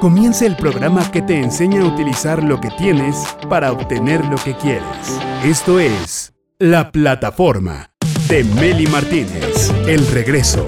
Comienza el programa que te enseña a utilizar lo que tienes para obtener lo que quieres. Esto es La Plataforma de Meli Martínez. El regreso.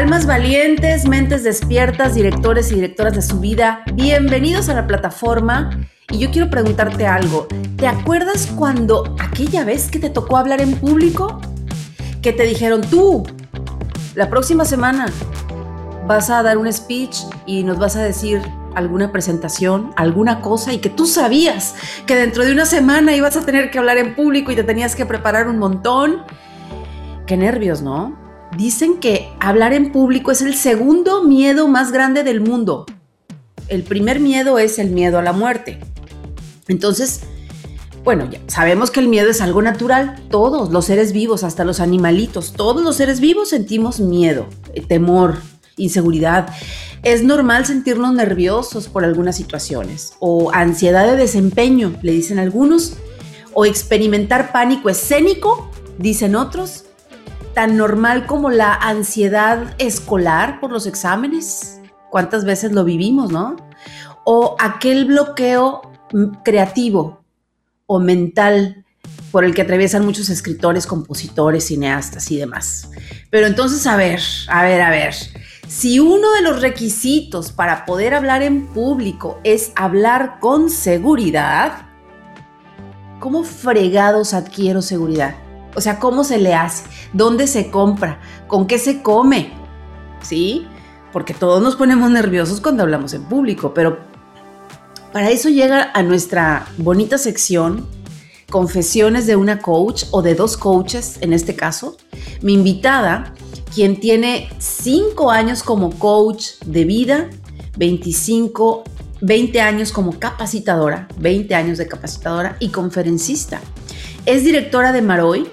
Almas valientes, mentes despiertas, directores y directoras de su vida, bienvenidos a la plataforma. Y yo quiero preguntarte algo. ¿Te acuerdas cuando aquella vez que te tocó hablar en público? Que te dijeron, tú, la próxima semana vas a dar un speech y nos vas a decir alguna presentación, alguna cosa y que tú sabías que dentro de una semana ibas a tener que hablar en público y te tenías que preparar un montón. Qué nervios, ¿no? Dicen que hablar en público es el segundo miedo más grande del mundo. El primer miedo es el miedo a la muerte. Entonces, bueno, ya sabemos que el miedo es algo natural. Todos los seres vivos, hasta los animalitos, todos los seres vivos sentimos miedo, eh, temor, inseguridad. Es normal sentirnos nerviosos por algunas situaciones o ansiedad de desempeño, le dicen algunos, o experimentar pánico escénico, dicen otros, tan normal como la ansiedad escolar por los exámenes. ¿Cuántas veces lo vivimos, no? O aquel bloqueo creativo o mental por el que atraviesan muchos escritores, compositores, cineastas y demás. Pero entonces, a ver, a ver, a ver. Si uno de los requisitos para poder hablar en público es hablar con seguridad, ¿cómo fregados adquiero seguridad? O sea, ¿cómo se le hace? ¿Dónde se compra? ¿Con qué se come? ¿Sí? Porque todos nos ponemos nerviosos cuando hablamos en público, pero para eso llega a nuestra bonita sección, confesiones de una coach o de dos coaches en este caso. Mi invitada, quien tiene cinco años como coach de vida, 25, 20 años como capacitadora, 20 años de capacitadora y conferencista. Es directora de Maroy,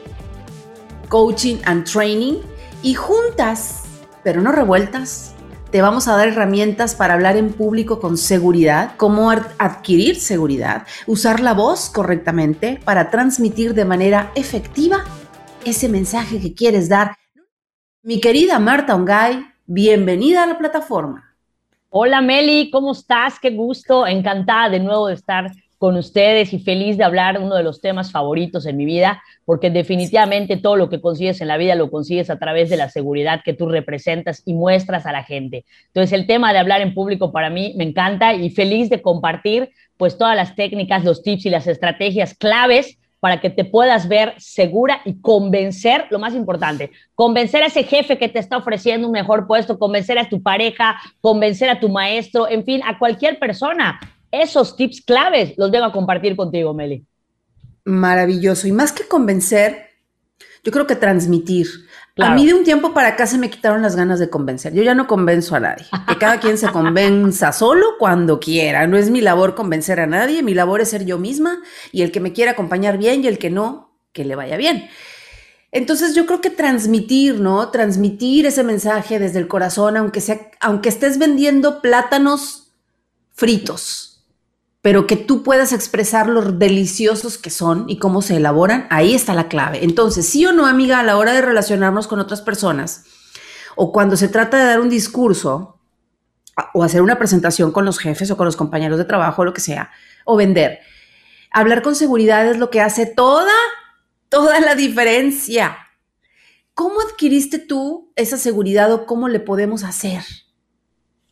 Coaching and Training y juntas, pero no revueltas, te vamos a dar herramientas para hablar en público con seguridad, cómo adquirir seguridad, usar la voz correctamente para transmitir de manera efectiva ese mensaje que quieres dar. Mi querida Marta Ongay, bienvenida a la plataforma. Hola Meli, ¿cómo estás? Qué gusto, encantada de nuevo de estar con ustedes y feliz de hablar uno de los temas favoritos en mi vida, porque definitivamente todo lo que consigues en la vida lo consigues a través de la seguridad que tú representas y muestras a la gente. Entonces el tema de hablar en público para mí me encanta y feliz de compartir pues todas las técnicas, los tips y las estrategias claves para que te puedas ver segura y convencer, lo más importante, convencer a ese jefe que te está ofreciendo un mejor puesto, convencer a tu pareja, convencer a tu maestro, en fin, a cualquier persona esos tips claves los vengo a compartir contigo, Meli. Maravilloso. Y más que convencer, yo creo que transmitir. A mí de un tiempo para acá se me quitaron las ganas de convencer. Yo ya no convenzo a nadie. Que cada quien se convenza solo cuando quiera. No es mi labor convencer a nadie. Mi labor es ser yo misma y el que me quiera acompañar bien y el que no, que le vaya bien. Entonces yo creo que transmitir, ¿no? Transmitir ese mensaje desde el corazón, aunque sea, aunque estés vendiendo plátanos fritos, pero que tú puedas expresar lo deliciosos que son y cómo se elaboran, ahí está la clave. Entonces, sí o no, amiga, a la hora de relacionarnos con otras personas, o cuando se trata de dar un discurso, o hacer una presentación con los jefes o con los compañeros de trabajo, o lo que sea, o vender, hablar con seguridad es lo que hace toda, toda la diferencia. ¿Cómo adquiriste tú esa seguridad o cómo le podemos hacer?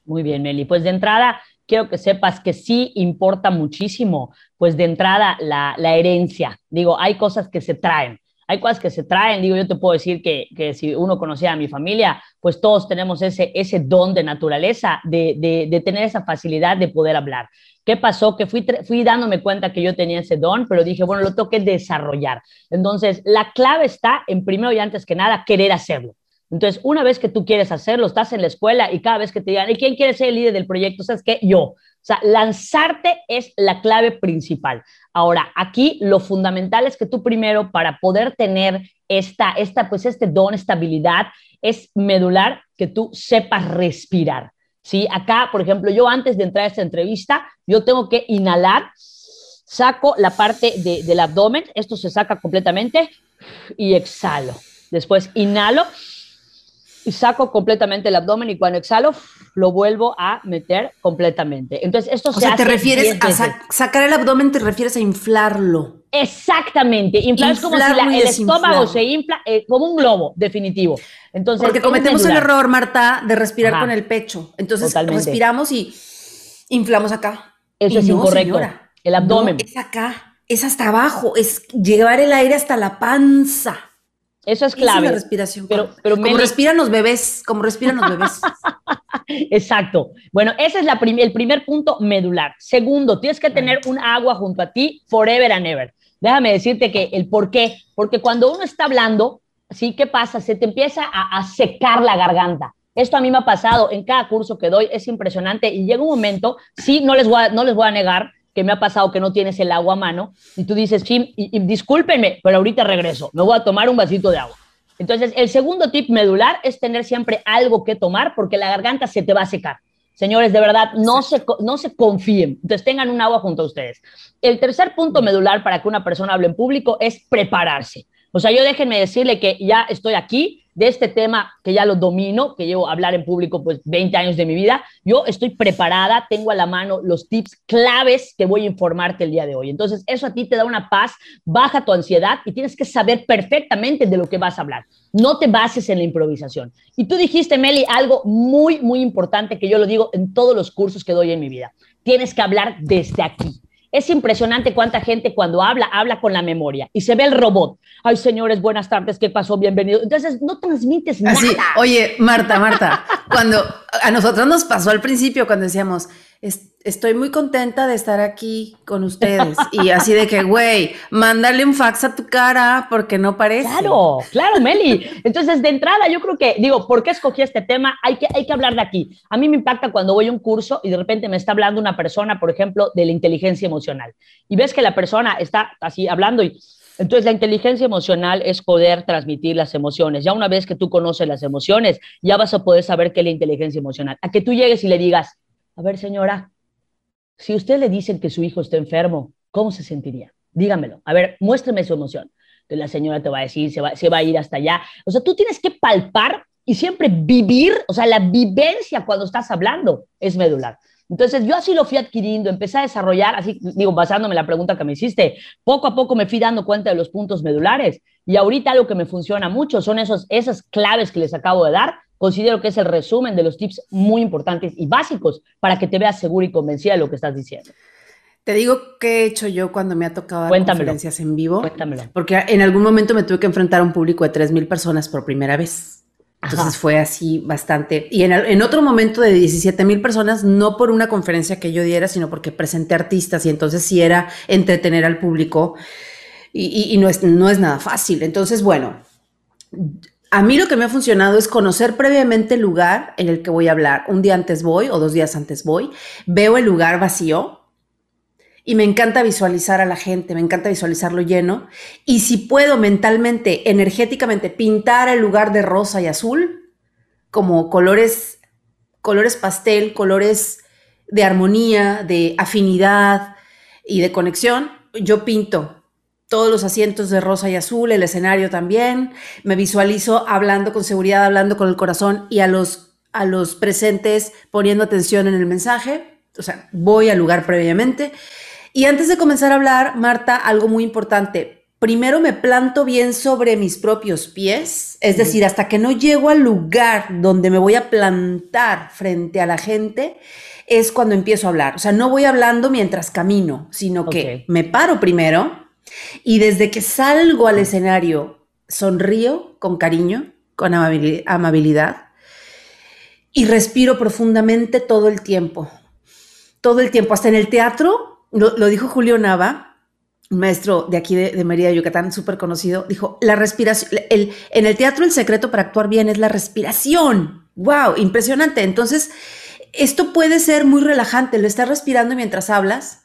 Muy bien, Meli. Pues de entrada, quiero que sepas que sí importa muchísimo, pues de entrada la, herencia. Digo, hay cosas que se traen, hay cosas que se traen. Digo, yo te puedo decir que, si uno conocía a mi familia, pues todos tenemos ese, ese don de naturaleza, de, de, tener esa facilidad de poder hablar. ¿Qué pasó? Que fui, fui dándome cuenta que yo tenía ese don, pero dije, bueno, lo tengo que desarrollar. Entonces, la clave está en primero y antes que nada, querer hacerlo. Entonces, una vez que tú quieres hacerlo, estás en la escuela y cada vez que te digan, ¿y quién quiere ser el líder del proyecto? ¿Sabes qué? Yo. O sea, lanzarte es la clave principal. Ahora, aquí lo fundamental es que tú primero, para poder tener esta, esta, pues este don, esta habilidad, es medular que tú sepas respirar. ¿sí? Acá, por ejemplo, yo antes de entrar a esta entrevista, yo tengo que inhalar saco la parte del abdomen, esto se saca completamente y exhalo. Después inhalo y saco completamente el abdomen y cuando exhalo lo vuelvo a meter completamente. Entonces esto o se sea, te refieres a sacar el abdomen, te refieres a inflarlo. Exactamente, inflar es como si el estómago se infla eh, como un globo, definitivo. Entonces, Porque cometemos el error, Marta, de respirar con el pecho. Entonces respiramos y inflamos acá. Eso es incorrecto. El abdomen. es acá, es hasta abajo, es llevar el aire hasta la panza. Eso es clave. es la respiración. Pero, pero como respiran los bebés, como respiran los bebés. Exacto. Bueno, ese es la el primer punto medular. Segundo, tienes que tener un agua junto a ti forever and ever. Déjame decirte que el por qué, porque cuando uno está hablando, ¿sí? ¿Qué pasa? Se te empieza a, a secar la garganta. Esto a mí me ha pasado en cada curso que doy, es impresionante y llega un momento, sí, no les voy a, no les voy a negar, que me ha pasado que no tienes el agua a mano y tú dices, Jim, y, discúlpenme, pero ahorita regreso, me voy a tomar un vasito de agua. Entonces, el segundo tip medular es tener siempre algo que tomar porque la garganta se te va a secar. Señores, de verdad, no se, no se confíen. Entonces, tengan un agua junto a ustedes. El tercer punto medular para que una persona hable en público es prepararse. O sea, yo déjenme decirle que ya estoy aquí, de este tema que ya lo domino, que llevo a hablar en público pues 20 años de mi vida, yo estoy preparada, tengo a la mano los tips claves que voy a informarte el día de hoy. Entonces, eso a ti te da una paz, baja tu ansiedad y tienes que saber perfectamente de lo que vas a hablar. No te bases en la improvisación. Y tú dijiste, Meli, algo muy, muy importante que yo lo digo en todos los cursos que doy en mi vida. Tienes que hablar desde aquí. Es impresionante cuánta gente cuando habla, habla con la memoria y se ve el robot. Ay, señores, buenas tardes, ¿qué pasó? Bienvenido. Entonces, no transmites nada. Así, oye, Marta, Marta, cuando a nosotros nos pasó al principio, cuando decíamos, estoy muy contenta de estar aquí con ustedes. Y así de que, güey, mándale un fax a tu cara porque no parece. Claro, claro, Meli. Entonces, de entrada, yo creo que, digo, ¿por qué escogí este tema? Hay que, hay que hablar de aquí. A mí me impacta cuando voy a un curso y de repente me está hablando una persona, por ejemplo, de la inteligencia emocional. Y ves que la persona está así hablando y entonces, la inteligencia emocional es poder transmitir las emociones. Ya una vez que tú conoces las emociones, ya vas a poder saber qué es la inteligencia emocional. A que tú llegues y le digas, a ver, señora, si usted le dicen que su hijo está enfermo, ¿cómo se sentiría? Dígamelo. A ver, muéstrame su emoción. Entonces la señora te va a decir, se va, se va a ir hasta allá. O sea, tú tienes que palpar y siempre vivir, o sea, la vivencia cuando estás hablando es medular. Entonces yo así lo fui adquiriendo, empecé a desarrollar, así digo, basándome en la pregunta que me hiciste, poco a poco me fui dando cuenta de los puntos medulares y ahorita algo que me funciona mucho son esos, esas claves que les acabo de dar considero que es el resumen de los tips muy importantes y básicos para que te veas segura y convencida de lo que estás diciendo. Te digo qué he hecho yo cuando me ha tocado dar conferencias en vivo. Cuéntamelo. Porque en algún momento me tuve que enfrentar a un público de 3.000 personas por primera vez. Entonces fue así bastante. Y en, otro momento de 17 mil personas, no por una conferencia que yo diera, sino porque presenté artistas y entonces sí era entretener al público y, y no, es, no es nada fácil. Entonces, bueno, a mí lo que me ha funcionado es conocer previamente el lugar en el que voy a hablar. Un día antes voy o dos días antes voy, veo el lugar vacío y me encanta visualizar a la gente, me encanta visualizarlo lleno. Y si puedo mentalmente, energéticamente pintar el lugar de rosa y azul, como colores, colores pastel, colores de armonía, de afinidad y de conexión, yo pinto todos los asientos de rosa y azul, el escenario también. Me visualizo hablando con seguridad, hablando con el corazón y a los, a los presentes poniendo atención en el mensaje. O sea, voy al lugar previamente. Y antes de comenzar a hablar, Marta, algo muy importante. Primero me planto bien sobre mis propios pies, es decir, hasta que no llego al lugar donde me voy a plantar frente a la gente, es cuando empiezo a hablar. O sea, no voy hablando mientras camino, sino que me paro primero, y desde que salgo al escenario, sonrío con cariño, con amabilidad y respiro profundamente todo el tiempo. Todo el tiempo, hasta en el teatro, lo, dijo Julio Nava, maestro de aquí de, de Yucatán, súper conocido, dijo, la respiración, en el teatro el secreto para actuar bien es la respiración. ¡Wow! Impresionante. Entonces, esto puede ser muy relajante, lo estás respirando mientras hablas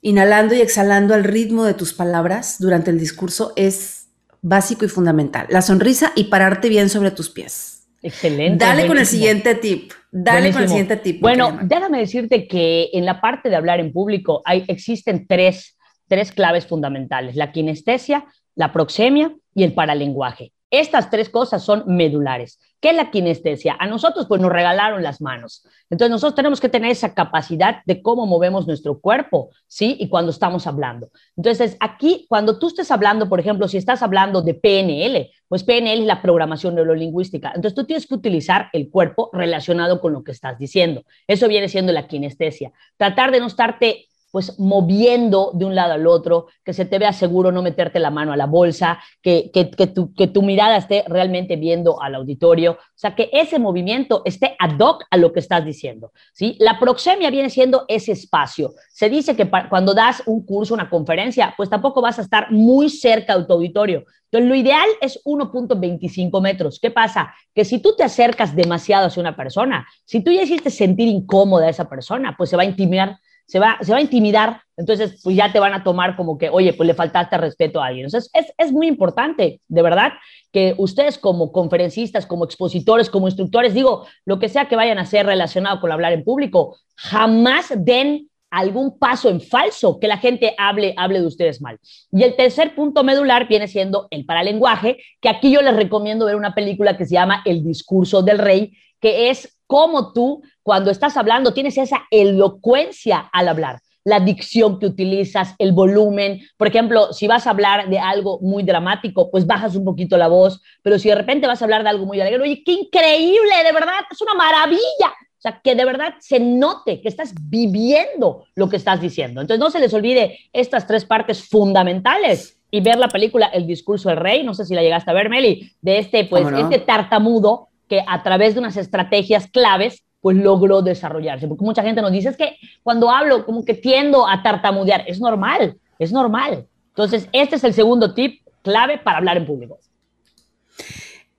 inhalando y exhalando al ritmo de tus palabras durante el discurso es básico y fundamental. La sonrisa y pararte bien sobre tus pies. Excelente. Dale con el siguiente tip. Dale con el siguiente tip. Bueno, déjame decirte que en la parte de hablar en público hay, existen tres tres claves fundamentales, la kinestesia, la proxemia y el paralenguaje. Estas tres cosas son medulares. ¿Qué es la kinestesia? A nosotros pues nos regalaron las manos. Entonces nosotros tenemos que tener esa capacidad de cómo movemos nuestro cuerpo, ¿sí? Y cuando estamos hablando. Entonces aquí, cuando tú estés hablando, por ejemplo, si estás hablando de PNL, pues PNL es la programación neurolingüística. Entonces tú tienes que utilizar el cuerpo relacionado con lo que estás diciendo. Eso viene siendo la kinestesia. Tratar de no estarte pues moviendo de un lado al otro, que se te vea seguro no meterte la mano a la bolsa, que, que, que, tu, mirada esté realmente viendo al auditorio, o sea, que ese movimiento esté ad hoc a lo que estás diciendo, ¿sí? La proxemia viene siendo ese espacio. Se dice que cuando das un curso, una conferencia, pues tampoco vas a estar muy cerca de tu auditorio. Entonces, lo ideal es 1.25 metros. ¿Qué pasa? Que si tú te acercas demasiado hacia una persona, si tú ya hiciste sentir incómoda a esa persona, pues se va a intimidar se va, se va a intimidar, entonces pues ya te van a tomar como que, oye, pues le faltaste respeto a alguien. Entonces es, es muy importante, de verdad, que ustedes como conferencistas, como expositores, como instructores, digo, lo que sea que vayan a hacer relacionado con hablar en público, jamás den algún paso en falso que la gente hable, hable de ustedes mal. Y el tercer punto medular viene siendo el paralenguaje, que aquí yo les recomiendo ver una película que se llama El discurso del rey, que es cómo tú, cuando estás hablando, tienes esa elocuencia al hablar la dicción que utilizas, el volumen. Por ejemplo, si vas a hablar de algo muy dramático, pues bajas un poquito la voz, pero si de repente vas a hablar de algo muy alegre, oye, qué increíble, de verdad, es una maravilla. O sea, que de verdad se note que estás viviendo lo que estás diciendo. Entonces, no se les olvide estas tres partes fundamentales y ver la película El discurso del rey, no sé si la llegaste a ver, Meli, de este, pues, este tartamudo que a través de unas estrategias claves, pues logró desarrollarse. Porque mucha gente nos dice, es que cuando hablo como que tiendo a tartamudear, es normal, es normal. Entonces, este es el segundo tip clave para hablar en público.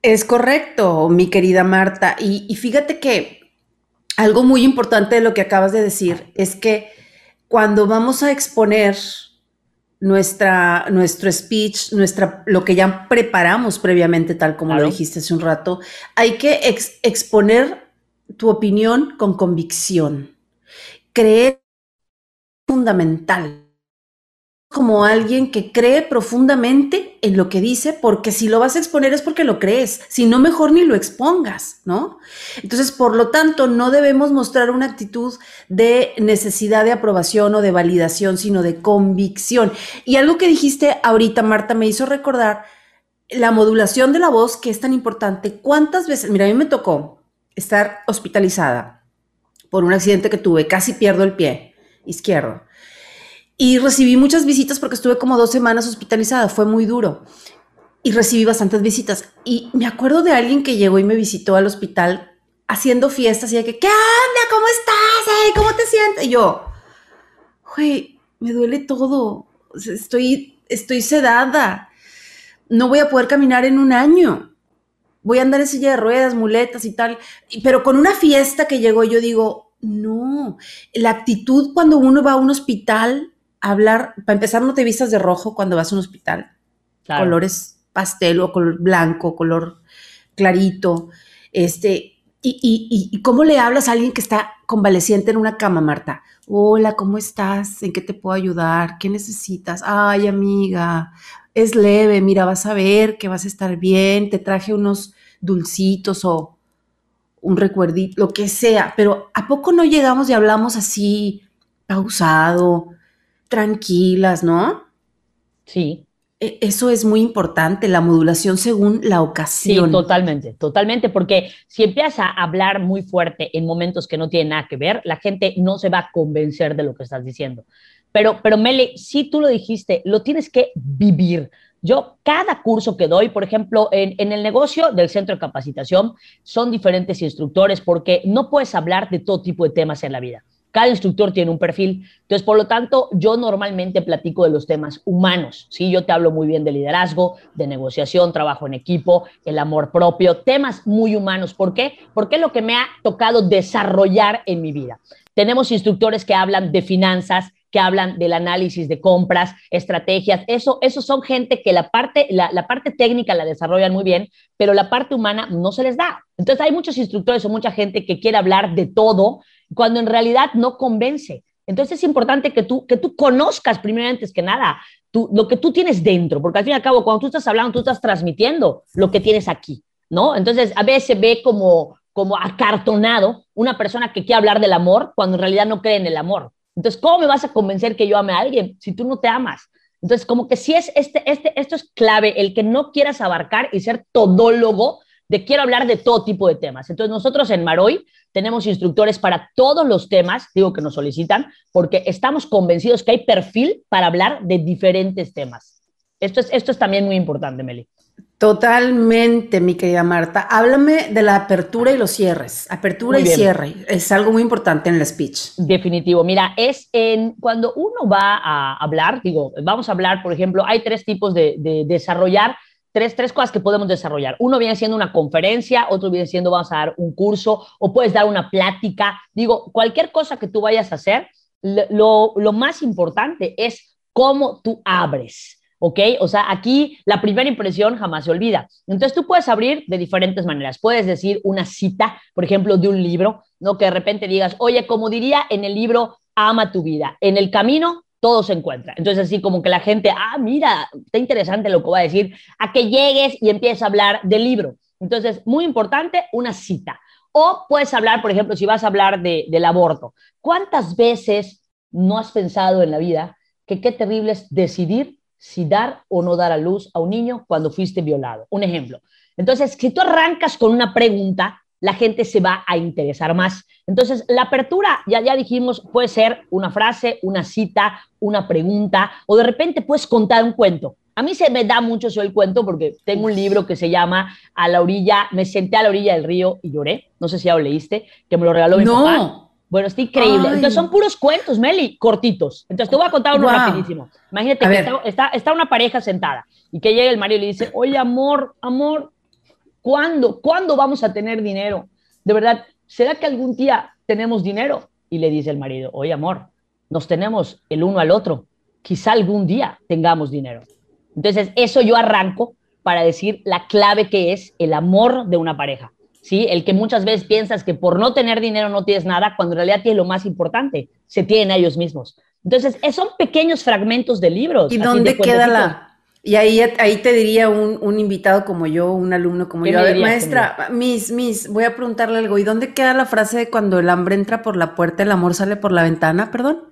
Es correcto, mi querida Marta. Y, y fíjate que algo muy importante de lo que acabas de decir es que cuando vamos a exponer nuestra, nuestro speech, nuestra, lo que ya preparamos previamente, tal como lo dijiste hace un rato, hay que exponer tu opinión con convicción. Creer fundamental como alguien que cree profundamente en lo que dice, porque si lo vas a exponer es porque lo crees, si no, mejor ni lo expongas, ¿no? Entonces, por lo tanto, no debemos mostrar una actitud de necesidad de aprobación o de validación, sino de convicción. Y algo que dijiste ahorita, Marta, me hizo recordar la modulación de la voz, que es tan importante. ¿Cuántas veces? Mira, a mí me tocó estar hospitalizada por un accidente que tuve, casi pierdo el pie izquierdo y recibí muchas visitas porque estuve como dos semanas hospitalizada, fue muy duro. Y recibí bastantes visitas. Y me acuerdo de alguien que llegó y me visitó al hospital haciendo fiestas y de que, ¿qué onda? ¿Cómo estás? ¿Cómo te sientes? Y yo, güey, me duele todo. Estoy, estoy sedada. No voy a poder caminar en un año. Voy a andar en silla de ruedas, muletas y tal. Pero con una fiesta que llegó, yo digo, no. La actitud cuando uno va a un hospital hablar, para empezar, no te vistas de rojo cuando vas a un hospital. Colores pastel o color blanco, color clarito. Este, y, y, cómo le hablas a alguien que está convaleciente en una cama, Marta? Hola, ¿cómo estás? ¿En qué te puedo ayudar? ¿Qué necesitas? Ay, amiga, es leve, mira, vas a ver que vas a estar bien, te traje unos dulcitos o un recuerdito, lo que sea, pero ¿a poco no llegamos y hablamos así pausado, tranquilas, ¿no? Sí. E, eso es muy importante, la modulación según la ocasión. Sí, totalmente, totalmente, porque si empiezas a hablar muy fuerte en momentos que no tienen nada que ver, la gente no se va a convencer de lo que estás diciendo. Pero, pero Mele, si tú lo dijiste, lo tienes que vivir. Yo, cada curso que doy, por ejemplo, en, en, el negocio del centro de capacitación, son diferentes instructores porque no puedes hablar de todo tipo de temas en la vida. Cada instructor tiene un perfil. Entonces, por lo tanto, yo normalmente platico de los temas humanos. ¿sí? Yo te hablo muy bien de liderazgo, de negociación, trabajo en equipo, el amor propio, temas muy humanos. ¿Por qué? Porque es lo que me ha tocado desarrollar en mi vida. Tenemos instructores que hablan de finanzas, que hablan del análisis de compras, estrategias. Eso, eso son gente que la parte, la, la, parte técnica la desarrollan muy bien, pero la parte humana no se les da. Entonces hay muchos instructores o mucha gente que quiere hablar de todo cuando en realidad no convence. Entonces es importante que tú, que tú conozcas primero antes que nada tú, lo que tú tienes dentro, porque al fin y al cabo, cuando tú estás hablando, tú estás transmitiendo lo que tienes aquí, ¿no? Entonces a veces se ve como, como acartonado una persona que quiere hablar del amor cuando en realidad no cree en el amor. Entonces, ¿cómo me vas a convencer que yo ame a alguien si tú no te amas? Entonces, como que si es este, este, esto es clave, el que no quieras abarcar y ser todólogo de quiero hablar de todo tipo de temas. Entonces, nosotros en Maroy tenemos instructores para todos los temas, digo que nos solicitan, porque estamos convencidos que hay perfil para hablar de diferentes temas. Esto es, esto es también muy importante, Meli. Totalmente, mi querida Marta. Háblame de la apertura y los cierres. Apertura y cierre es algo muy importante en el speech. Definitivo. Mira, es en cuando uno va a hablar, digo, vamos a hablar, por ejemplo, hay tres tipos de, de desarrollar tres, tres cosas que podemos desarrollar. Uno viene siendo una conferencia, otro viene siendo vamos a dar un curso o puedes dar una plática. Digo, cualquier cosa que tú vayas a hacer, lo, lo más importante es cómo tú abres. ¿ok? O sea, aquí la primera impresión jamás se olvida. Entonces tú puedes abrir de diferentes maneras. Puedes decir una cita, por ejemplo, de un libro, ¿no? Que de repente digas, oye, como diría en el libro, ama tu vida. En el camino todo se encuentra. Entonces, así como que la gente, ah, mira, está interesante lo que va a decir, a que llegues y empieces a hablar del libro. Entonces, muy importante, una cita. O puedes hablar, por ejemplo, si vas a hablar de, del aborto. ¿Cuántas veces no has pensado en la vida que qué terrible es decidir si dar o no dar a luz a un niño cuando fuiste violado? Un ejemplo. Entonces, si tú arrancas con una pregunta, la gente se va a interesar más. Entonces, la apertura, ya, ya dijimos, puede ser una frase, una cita, una pregunta, o de repente puedes contar un cuento. A mí se me da mucho eso el cuento porque tengo un libro que se llama A la orilla, me senté a la orilla del río y lloré. No sé si ya lo leíste, que me lo regaló mi no. papá. Bueno, está increíble. Entonces son puros cuentos, Meli, cortitos. Entonces te voy a contar uno rapidísimo. Imagínate que está, está, está, una pareja sentada y que llega el marido y le dice, oye, amor, amor, ¿Cuándo? ¿Cuándo vamos a tener dinero? De verdad, ¿será que algún día tenemos dinero? Y le dice el marido, oye amor, nos tenemos el uno al otro. Quizá algún día tengamos dinero. Entonces, eso yo arranco para decir la clave que es el amor de una pareja. ¿sí? El que muchas veces piensas que por no tener dinero no tienes nada, cuando en realidad tienes lo más importante, se tienen a ellos mismos. Entonces, son pequeños fragmentos de libros. ¿Y dónde queda la, y ahí, ahí te diría un, invitado como yo, un alumno como yo, a ver, maestra, mis, mis, voy a preguntarle algo, ¿y dónde queda la frase de cuando el hambre entra por la puerta, el amor sale por la ventana, perdón?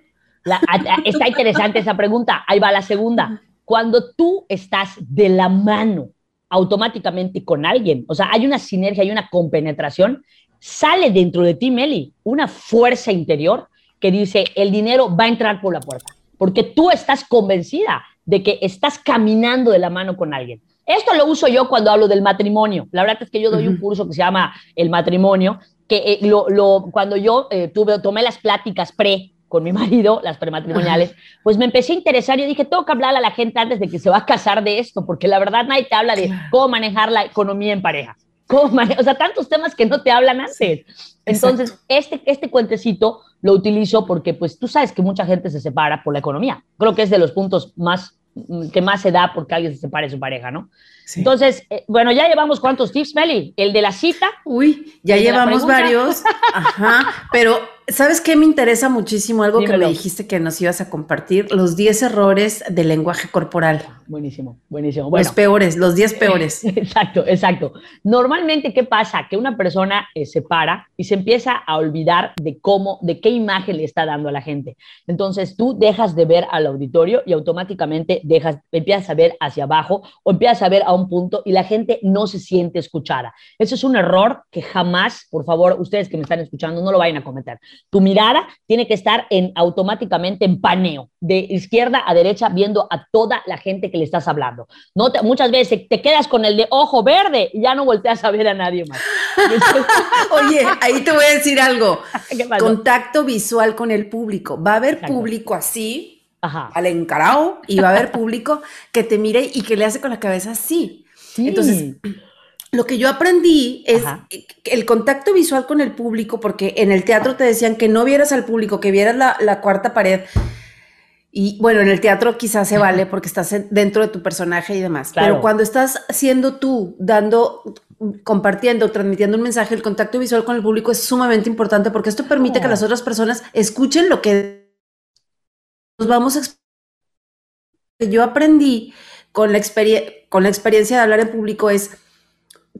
está interesante esa pregunta, ahí va la segunda. Cuando tú estás de la mano automáticamente con alguien, o sea, hay una sinergia, hay una compenetración, sale dentro de ti, Meli, una fuerza interior que dice, el dinero va a entrar por la puerta, porque tú estás convencida de que estás caminando de la mano con alguien. Esto lo uso yo cuando hablo del matrimonio. La verdad es que yo doy un curso que se llama El matrimonio, que eh, lo, cuando yo eh, tuve, tomé las pláticas pre con mi marido, las prematrimoniales, pues me empecé a interesar y dije, tengo que hablar a la gente antes de que se va a casar de esto, porque la verdad nadie te habla de cómo manejar la economía en pareja. Cómo o sea, tantos temas que no te hablan antes. Entonces, este, este cuentecito lo utilizo porque, pues, tú sabes que mucha gente se separa por la economía. Creo que es de los puntos más Mm, que más se da porque alguien se separe de su pareja, ¿no? Entonces, eh, bueno, ya llevamos cuántos tips, Meli. El de la cita. Uy, ya llevamos varios. Ajá, pero ¿sabes qué me interesa muchísimo? Algo que me dijiste que nos ibas a compartir, los 10 errores del lenguaje corporal. Buenísimo, buenísimo. los peores, los 10 peores. Exacto, exacto. Normalmente, ¿qué pasa? Que una persona eh, se para y se empieza a olvidar de cómo, de qué imagen le está dando a la gente. Entonces, tú dejas de ver al auditorio y automáticamente dejas, empiezas a ver hacia abajo o empiezas a ver a un punto y la gente no se siente escuchada. Eso es un error que jamás, por favor, ustedes que me están escuchando, no lo vayan a cometer. Tu mirada tiene que estar en automáticamente en paneo, de izquierda a derecha, viendo a toda la gente que le estás hablando. No muchas veces te quedas con el de ojo verde y ya no volteas a ver a nadie más. Oye, ahí te voy a decir algo. Contacto visual con el público. Va a haber público así, al encarado y va a haber público que te mire y que le hace con la cabeza así. Entonces, lo que yo aprendí es el contacto visual con el público, porque en el teatro te decían que no vieras al público, que vieras la, cuarta pared. Y bueno, en el teatro quizás se vale porque estás dentro de tu personaje y demás. Pero cuando estás siendo tú, dando, compartiendo, transmitiendo un mensaje, el contacto visual con el público es sumamente importante porque esto permite que las otras personas escuchen lo que vamos a yo aprendí con la, con la experiencia de hablar en público es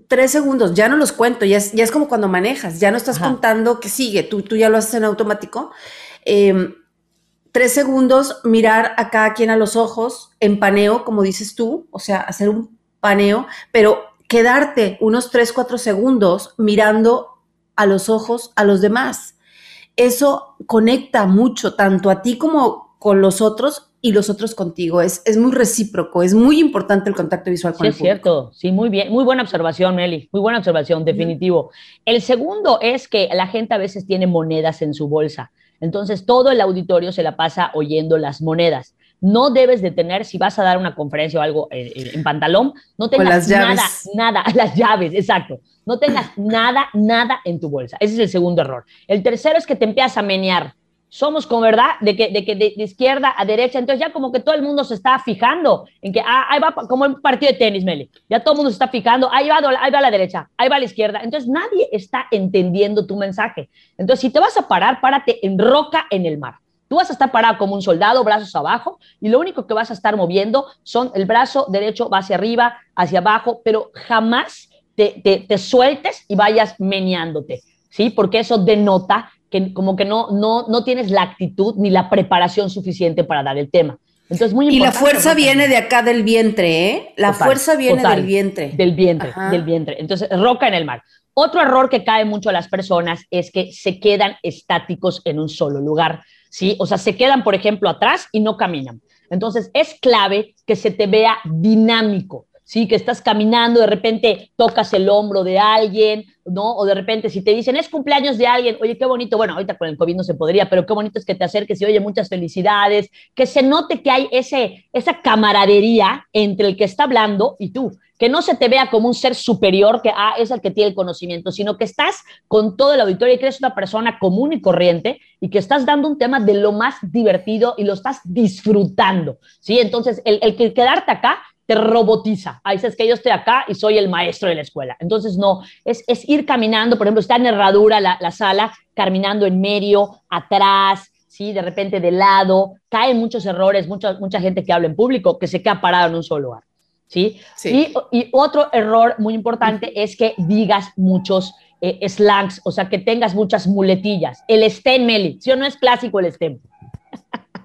tres segundos, ya no los cuento, ya es, ya es como cuando manejas, ya no estás contando que sigue, tú, tú ya lo haces en automático. Em, tres segundos, mirar a cada quien a los ojos, en paneo, como dices tú, o sea, hacer un paneo, pero quedarte unos tres, cuatro segundos mirando a los ojos a los demás. Eso conecta mucho, tanto a ti como con los otros y los otros contigo. Es, es muy recíproco, es muy importante el contacto visual con sí, es cierto, sí, muy bien, muy buena observación, Meli, muy buena observación, definitivo. El segundo es que la gente a veces tiene monedas en su bolsa, entonces todo el auditorio se la pasa oyendo las monedas. No debes de tener, si vas a dar una conferencia o algo eh, eh, en pantalón, no tengas nada, nada, las llaves, exacto. No tengas nada, nada en tu bolsa. Ese es el segundo error. El tercero es que te empiezas a menear somos con verdad de que, de, que de, izquierda a derecha, entonces ya como que todo el mundo se está fijando en que ah, ahí va como un partido de tenis, Meli, ya todo el mundo se está fijando, ahí va, ahí va a la derecha, ahí va a la izquierda, entonces nadie está entendiendo tu mensaje. Entonces si te vas a parar, párate en roca en el mar. Tú vas a estar parado como un soldado, brazos abajo, y lo único que vas a estar moviendo son el brazo derecho va hacia arriba, hacia abajo, pero jamás te, te, te sueltes y vayas meneándote, ¿sí? Porque eso denota que como que no, no, no tienes la actitud ni la preparación suficiente para dar el tema. Entonces, muy Y la fuerza viene de acá del vientre, ¿eh? La fuerza viene del vientre. Del vientre, del vientre. Entonces, roca en el mar. Otro error que cae mucho a las personas es que se quedan estáticos en un solo lugar, ¿sí? O sea, se quedan, por ejemplo, atrás y no caminan. Entonces, es clave que se te vea dinámico. ¿Sí? Que estás caminando, de repente tocas el hombro de alguien, ¿no? O de repente si te dicen, es cumpleaños de alguien, oye, qué bonito, bueno, ahorita con el COVID no se podría, pero qué bonito es que te acerques y oye, muchas felicidades, que se note que hay ese, esa camaradería entre el que está hablando y tú, que no se te vea como un ser superior que ah, es el que tiene el conocimiento, sino que estás con todo el auditorio y que eres una persona común y corriente y que estás dando un tema de lo más divertido y lo estás disfrutando, ¿sí? Entonces, el, el que quedarte acá te robotiza. Ahí dices que yo estoy acá y soy el maestro de la escuela. Entonces, no, es, es ir caminando, por ejemplo, está en herradura la, la, sala, caminando en medio, atrás, ¿sí? de repente de lado. Caen muchos errores, mucha, mucha gente que habla en público que se queda parado en un solo lugar. ¿sí? sí. Y, y, otro error muy importante es que digas muchos eh, slangs, o sea, que tengas muchas muletillas. El STEM, Meli, ¿sí o no es clásico el STEM?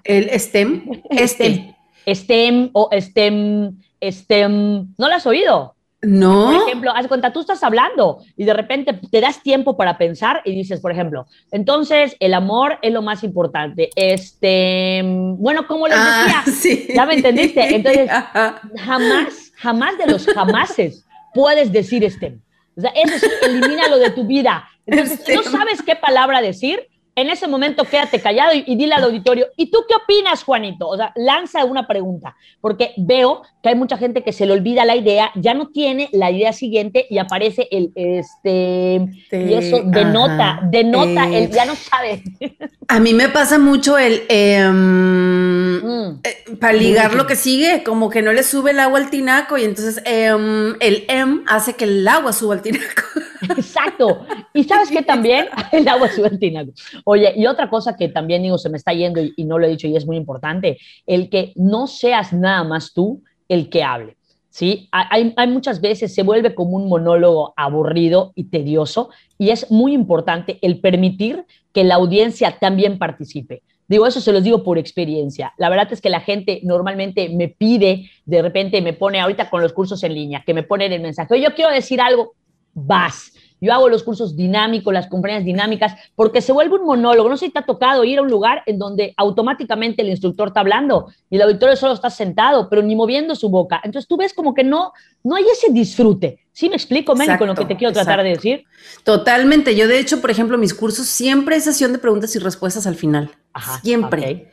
El STEM, STEM. STEM o STEM este, ¿no lo has oído? No. Por ejemplo, haz cuenta, tú estás hablando y de repente te das tiempo para pensar y dices, por ejemplo, entonces el amor es lo más importante. Este, bueno, como les ah, decía, ya me entendiste. Entonces, jamás, jamás de los jamases puedes decir este. O sea, eso sí, elimínalo de tu vida. Entonces, si no sabes qué palabra decir, en ese momento quédate callado y, dile al auditorio, ¿y tú qué opinas, Juanito? O sea, lanza una pregunta, porque veo que hay mucha gente que se le olvida la idea, ya no tiene la idea siguiente y aparece el, este, y eso denota, denota, el, ya no sabe. A mí me pasa mucho el, em, mm. eh, para ligar lo que sigue, como que no le sube el agua al tinaco y entonces em, el M hace que el agua suba al tinaco. Exacto. Y sabes que también el agua sube al tinaco. Oye, y otra cosa que también digo, se me está yendo y, no lo he dicho y es muy importante, el que no seas nada más tú el que hable. ¿sí? Hay, muchas veces, se vuelve como un monólogo aburrido y tedioso y es muy importante el permitir que la audiencia también participe. Digo, eso se los digo por experiencia. La verdad es que la gente normalmente me pide, de repente me pone ahorita con los cursos en línea, que me ponen el mensaje, yo quiero decir algo, vas. Yo hago los cursos dinámicos, las conferencias dinámicas, porque se vuelve un monólogo. No sé si te ha tocado ir a un lugar en donde automáticamente el instructor está hablando y el auditorio solo está sentado, pero ni moviendo su boca. Entonces tú ves como que no, no hay ese disfrute. ¿Sí me explico, Meli, con lo que te quiero tratar de decir? Totalmente. Yo, de hecho, por ejemplo, mis cursos siempre hay sesión de preguntas y respuestas al final. Ajá, siempre.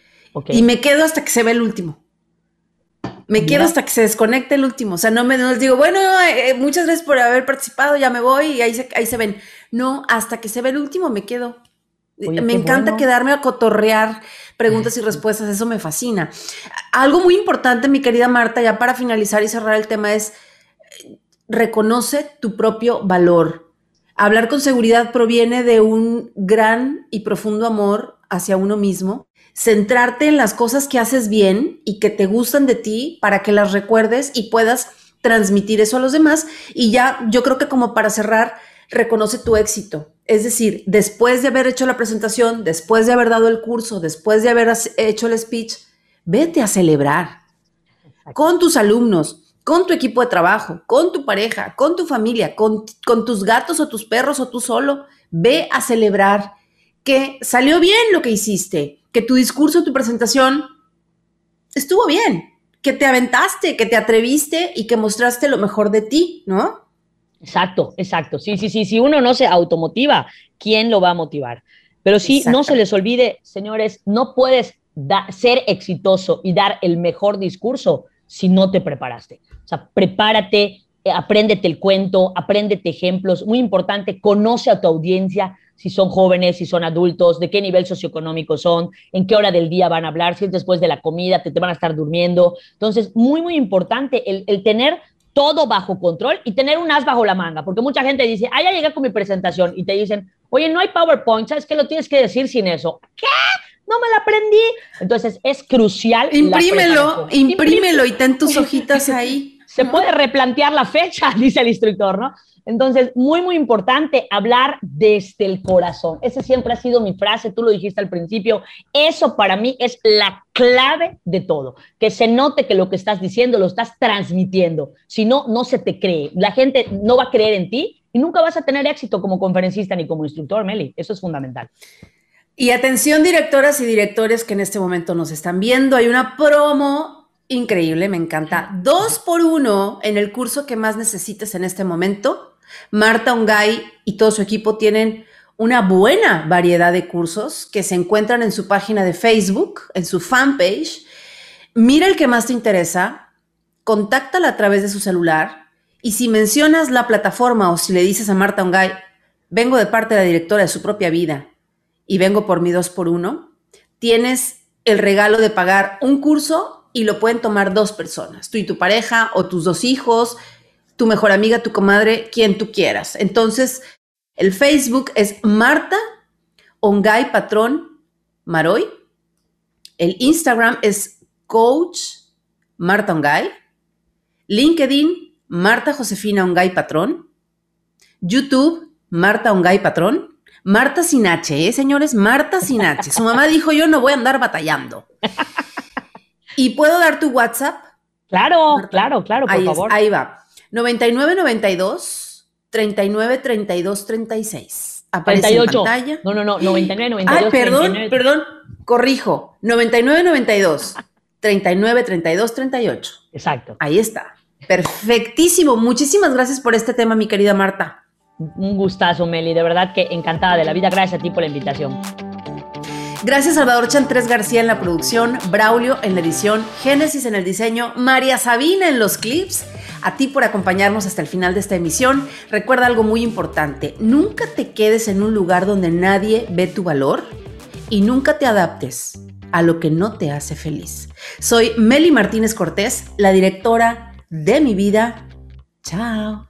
Y me quedo hasta que se ve el último. Me quedo hasta que se desconecte el último. O sea, no me les digo, bueno, eh, muchas gracias por haber participado, ya me voy y ahí se, ahí se ven. No, hasta que se ve el último me quedo. me encanta quedarme a cotorrear preguntas y respuestas, eso me fascina. Algo muy importante, mi querida Marta, ya para finalizar y cerrar el tema es, reconoce tu propio valor. Hablar con seguridad proviene de un gran y profundo amor hacia uno mismo centrarte en las cosas que haces bien y que te gustan de ti para que las recuerdes y puedas transmitir eso a los demás. Y ya, yo creo que como para cerrar, reconoce tu éxito. Es decir, después de haber hecho la presentación, después de haber dado el curso, después de haber hecho el speech, vete a celebrar con tus alumnos, con tu equipo de trabajo, con tu pareja, con tu familia, con, con tus gatos o tus perros o tú solo. Ve a celebrar que salió bien lo que hiciste, que tu discurso, tu presentación estuvo bien, que te aventaste, que te atreviste y que mostraste lo mejor de ti, ¿no? Exacto, exacto. Sí, sí, sí. Si uno no se automotiva, ¿quién lo va a motivar? Pero sí, no se les olvide, señores, no puedes ser exitoso y dar el mejor discurso si no te preparaste. O sea, prepárate, eh, apréndete el cuento, apréndete ejemplos. Muy importante, conoce a tu audiencia, si son jóvenes, si son adultos, de qué nivel socioeconómico son, en qué hora del día van a hablar, si es después de la comida, te, te van a estar durmiendo. Entonces, muy, muy importante el, el tener todo bajo control y tener un as bajo la manga, porque mucha gente dice, ah, ya llegué con mi presentación y te dicen, oye, no hay PowerPoint, ¿sabes qué? Lo tienes que decir sin eso. ¿Qué? No me la aprendí. Entonces es crucial. Imprímelo, imprímelo y ten tus hojitas ahí. Se puede replantear la fecha, dice el instructor, ¿no? Entonces, muy, muy importante hablar desde el corazón. Esa siempre ha sido mi frase, tú lo dijiste al principio. Eso para mí es la clave de todo. Que se note que lo que estás diciendo lo estás transmitiendo. Si no, no se te cree. La gente no va a creer en ti y nunca vas a tener éxito como conferencista ni como instructor, Meli. Eso es fundamental. Y atención, directoras y directores que en este momento nos están viendo. Hay una promo increíble, me encanta. Dos por uno en el curso que más necesites en este momento Marta Ongay y todo su equipo tienen una buena variedad de cursos que se encuentran en su página de Facebook, en su fanpage. Mira el que más te interesa, contáctala a través de su celular y si mencionas la plataforma o si le dices a Marta Ongay, vengo de parte de la directora de su propia vida y vengo por mi dos por uno, tienes el regalo de pagar un curso y lo pueden tomar dos personas, tú y tu pareja o tus dos hijos, tu mejor amiga, tu comadre, quien tú quieras. Entonces, el Facebook es Marta Ongay Patrón Maroy. El Instagram es Coach Marta Ongay. LinkedIn, Marta Josefina Ongay Patrón. YouTube, Marta Ongay Patrón. Marta sin H, ¿eh, señores? Marta sin H. Su mamá dijo, yo no voy a andar batallando. ¿Y puedo dar tu WhatsApp? Claro, claro, claro, por favor. ahí va. 9992 39 32 36. Aparece 38. en pantalla. No, no, no, 99 92. Ah, perdón, perdón, corrijo. 99 92 39 32 38. Exacto. Ahí está. Perfectísimo. Muchísimas gracias por este tema, mi querida Marta. Un gustazo, Meli. De verdad que encantada de la vida. Gracias a ti por la invitación. Gracias Salvador Chantres García en la producción, Braulio en la edición, Génesis en el diseño, María Sabina en los clips. A ti por acompañarnos hasta el final de esta emisión. Recuerda algo muy importante, nunca te quedes en un lugar donde nadie ve tu valor y nunca te adaptes a lo que no te hace feliz. Soy Meli Martínez Cortés, la directora de mi vida. Chao.